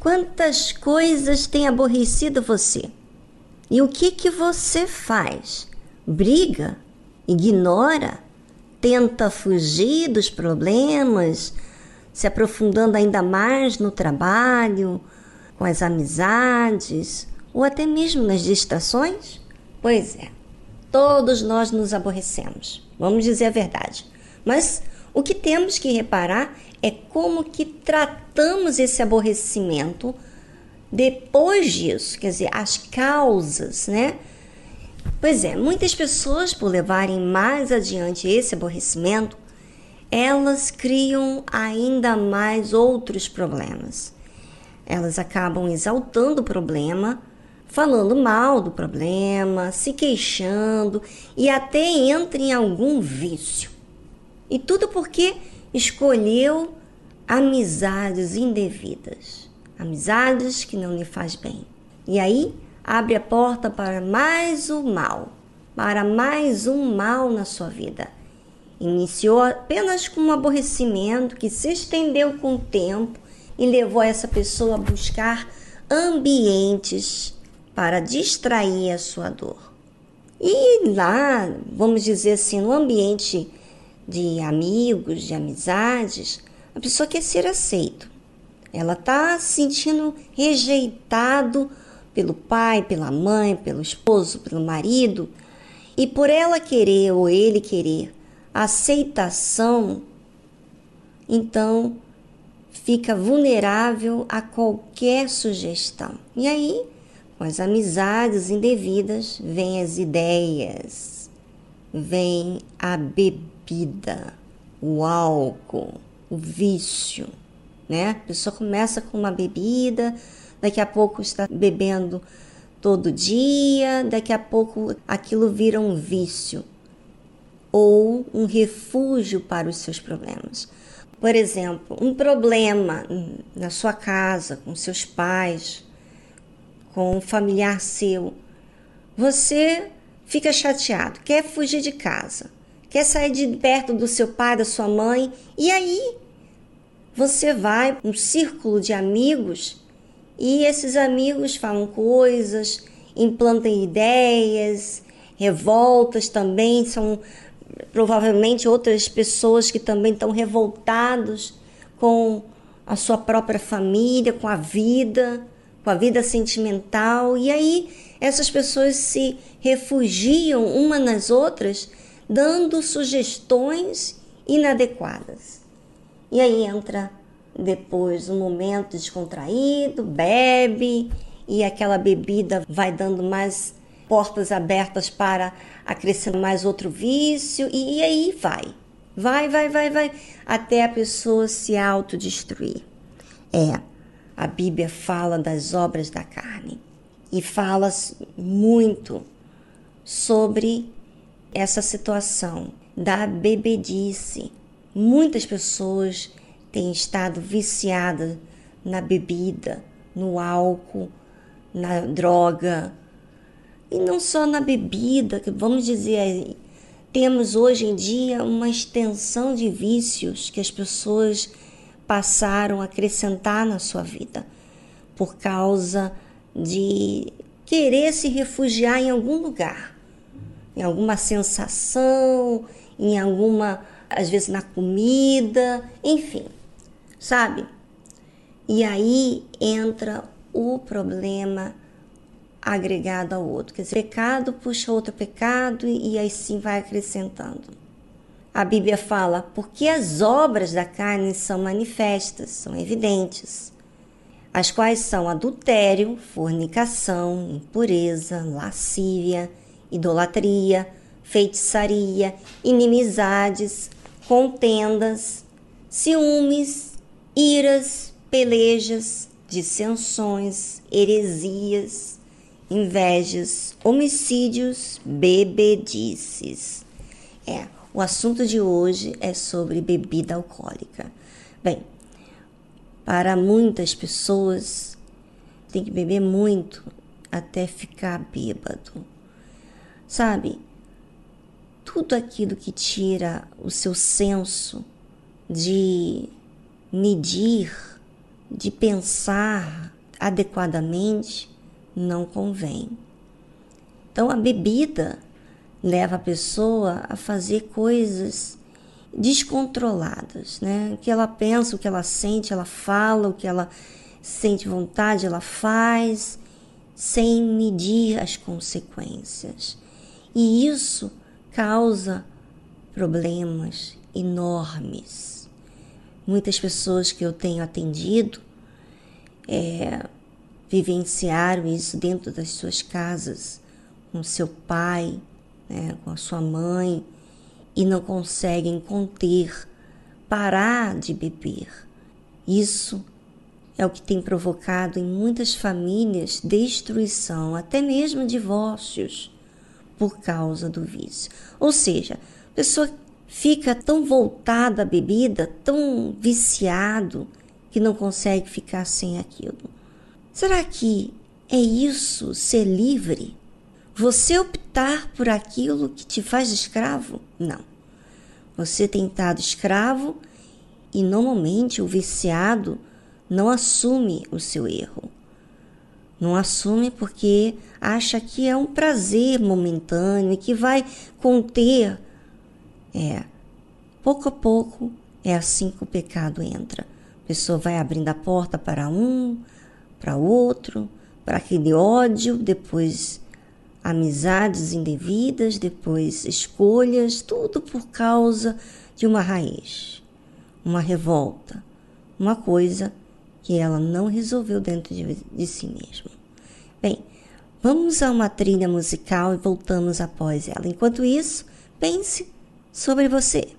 Quantas coisas têm aborrecido você? E o que que você faz? Briga? Ignora? Tenta fugir dos problemas, se aprofundando ainda mais no trabalho, com as amizades ou até mesmo nas distrações? Pois é, todos nós nos aborrecemos, vamos dizer a verdade. Mas o que temos que reparar é como que tratamos esse aborrecimento depois disso, quer dizer, as causas, né? Pois é, muitas pessoas, por levarem mais adiante esse aborrecimento, elas criam ainda mais outros problemas. Elas acabam exaltando o problema, falando mal do problema, se queixando e até entram em algum vício. E tudo porque escolheu amizades indevidas, amizades que não lhe faz bem. E aí abre a porta para mais um mal, para mais um mal na sua vida. Iniciou apenas com um aborrecimento que se estendeu com o tempo e levou essa pessoa a buscar ambientes para distrair a sua dor. E lá, vamos dizer assim, no ambiente de amigos, de amizades, a pessoa quer ser aceito. Ela está se sentindo rejeitado pelo pai, pela mãe, pelo esposo, pelo marido, e por ela querer ou ele querer aceitação, então fica vulnerável a qualquer sugestão. E aí, com as amizades indevidas, vêm as ideias, vem a bebida o álcool, o vício, né? A pessoa começa com uma bebida, daqui a pouco está bebendo todo dia, daqui a pouco aquilo vira um vício ou um refúgio para os seus problemas. Por exemplo, um problema na sua casa, com seus pais, com um familiar seu, você fica chateado, quer fugir de casa quer sair de perto do seu pai, da sua mãe, e aí você vai um círculo de amigos e esses amigos falam coisas, implantam ideias, revoltas também, são provavelmente outras pessoas que também estão revoltados com a sua própria família, com a vida, com a vida sentimental, e aí essas pessoas se refugiam uma nas outras dando sugestões inadequadas. E aí entra depois um momento descontraído, bebe e aquela bebida vai dando mais portas abertas para acrescentar mais outro vício e, e aí vai. Vai, vai, vai, vai, até a pessoa se autodestruir. É, a Bíblia fala das obras da carne e fala muito sobre essa situação da bebedice. Muitas pessoas têm estado viciadas na bebida, no álcool, na droga. E não só na bebida, que vamos dizer, temos hoje em dia uma extensão de vícios que as pessoas passaram a acrescentar na sua vida por causa de querer se refugiar em algum lugar em alguma sensação, em alguma, às vezes na comida, enfim, sabe? E aí entra o problema agregado ao outro. Quer dizer, pecado puxa outro pecado e, aí sim vai acrescentando. A Bíblia fala, porque as obras da carne são manifestas, são evidentes, as quais são adultério, fornicação, impureza, lascívia, idolatria, feitiçaria, inimizades, contendas, ciúmes, iras, pelejas, dissensões, heresias, invejas, homicídios, bebedices. É, O assunto de hoje é sobre bebida alcoólica. Bem, para muitas pessoas tem que beber muito até ficar bêbado. Sabe? Tudo aquilo que tira o seu senso de medir, de pensar adequadamente, não convém. Então a bebida leva a pessoa a fazer coisas descontroladas, né? O que ela pensa, o que ela sente, ela fala, o que ela sente vontade, ela faz, sem medir as consequências. E isso causa problemas enormes. Muitas pessoas que eu tenho atendido é, vivenciaram isso dentro das suas casas, com seu pai, né, com a sua mãe, e não conseguem conter, parar de beber. Isso é o que tem provocado em muitas famílias destruição, até mesmo divórcios, por causa do vício. Ou seja, a pessoa fica tão voltada à bebida, tão viciado, que não consegue ficar sem aquilo. Será que é isso ser livre? Você optar por aquilo que te faz escravo? Não. Você tem estado escravo e normalmente o viciado não assume o seu erro. Não assume porque acha que é um prazer momentâneo e que vai conter. É, pouco a pouco é assim que o pecado entra. A pessoa vai abrindo a porta para um, para outro, para aquele ódio, depois amizades indevidas, depois escolhas, tudo por causa de uma raiz, uma revolta, uma coisa que ela não resolveu dentro de, de si mesma. Bem, vamos a uma trilha musical e voltamos após ela. Enquanto isso, pense sobre você.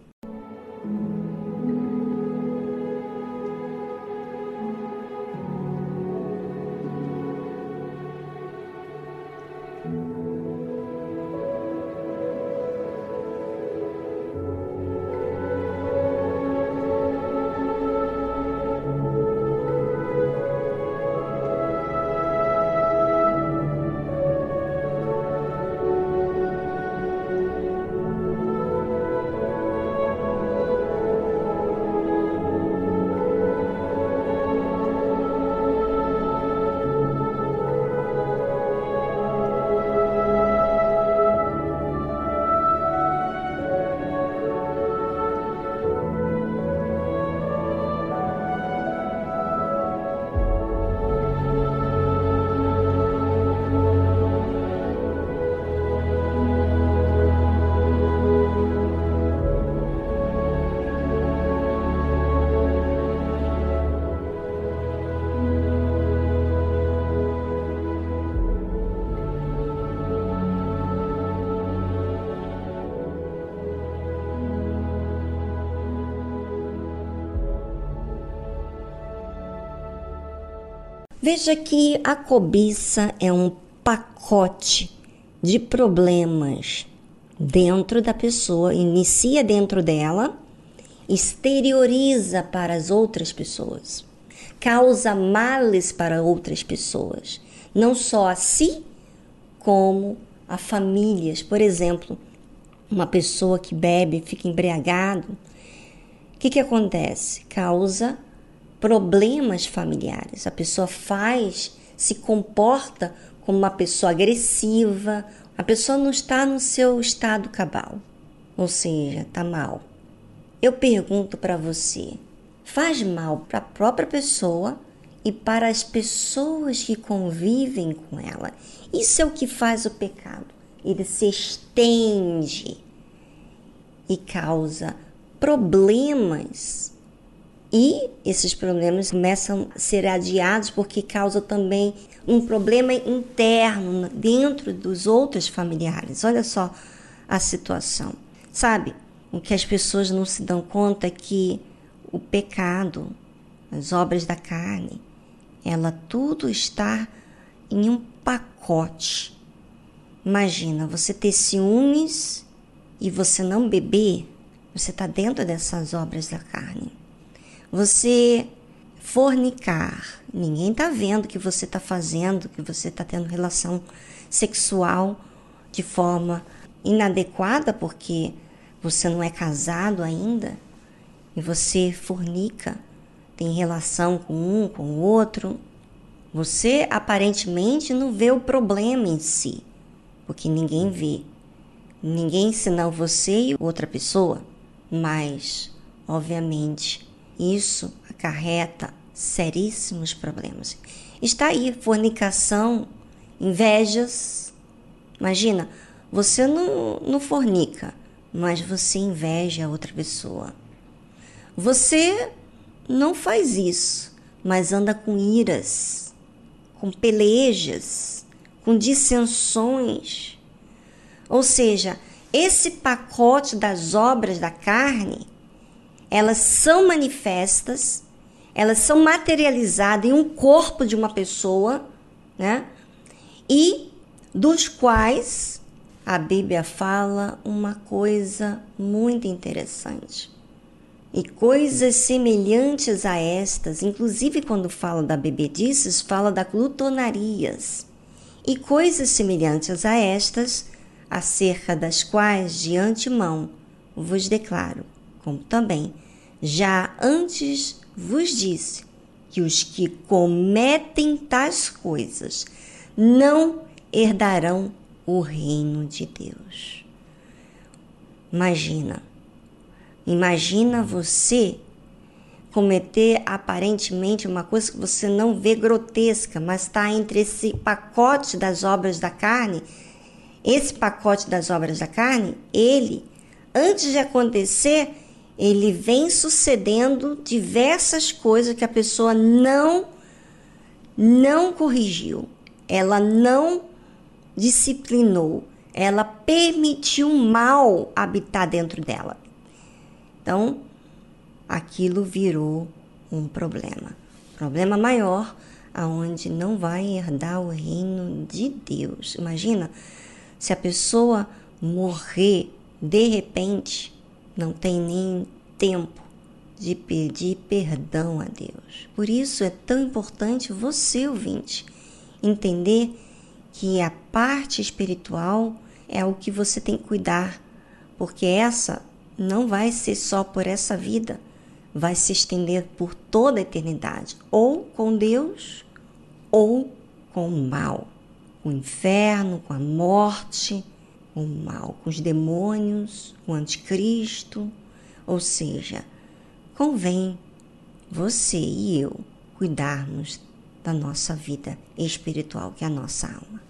Veja que a cobiça é um pacote de problemas dentro da pessoa, inicia dentro dela, exterioriza para as outras pessoas, causa males para outras pessoas, não só a si, como a famílias. Por exemplo, uma pessoa que bebe, fica embriagado, o que, que acontece? Causa problemas familiares. A pessoa faz, se comporta como uma pessoa agressiva, a pessoa não está no seu estado cabal, ou seja, está mal. Eu pergunto para você: faz mal para a própria pessoa e para as pessoas que convivem com ela? Isso é o que faz o pecado. Ele se estende e causa problemas e esses problemas começam a ser adiados porque causa também um problema interno dentro dos outros familiares. Olha só a situação. Sabe, o que as pessoas não se dão conta é que o pecado, as obras da carne, ela tudo está em um pacote. Imagina você ter ciúmes e você não beber Você está dentro dessas obras da carne. Você fornicar, ninguém está vendo que você está fazendo, que você está tendo relação sexual de forma inadequada, porque você não é casado ainda e você fornica, tem relação com um, com o outro. Você aparentemente não vê o problema em si, porque ninguém vê. Ninguém senão você e outra pessoa. Mas, obviamente, isso acarreta seríssimos problemas. Está aí fornicação, invejas. Imagina, você não, não fornica, mas você inveja a outra pessoa. Você não faz isso, mas anda com iras, com pelejas, com dissensões. Ou seja, esse pacote das obras da carne, elas são manifestas, elas são materializadas em um corpo de uma pessoa, né? E dos quais a Bíblia fala uma coisa muito interessante. E coisas semelhantes a estas, inclusive quando fala da bebedices, fala da glutonarias. E coisas semelhantes a estas, acerca das quais de antemão vos declaro, como também já antes vos disse, que os que cometem tais coisas não herdarão o reino de Deus. Imagina, imagina você cometer aparentemente uma coisa que você não vê grotesca, mas está entre esse pacote das obras da carne. Esse pacote das obras da carne, ele, antes de acontecer, ele vem sucedendo diversas coisas que a pessoa não não corrigiu, ela não disciplinou, ela permitiu mal habitar dentro dela. Então, aquilo virou um problema. Problema maior, aonde não vai herdar o reino de Deus. Imagina se a pessoa morrer de repente, não tem nem tempo de pedir perdão a Deus. Por isso é tão importante você, ouvinte, entender que a parte espiritual é o que você tem que cuidar, porque essa não vai ser só por essa vida, vai se estender por toda a eternidade, ou com Deus ou com o mal, com o inferno, com a morte, com o mal, com os demônios, o anticristo, ou seja, convém você e eu cuidarmos da nossa vida espiritual, que é a nossa alma.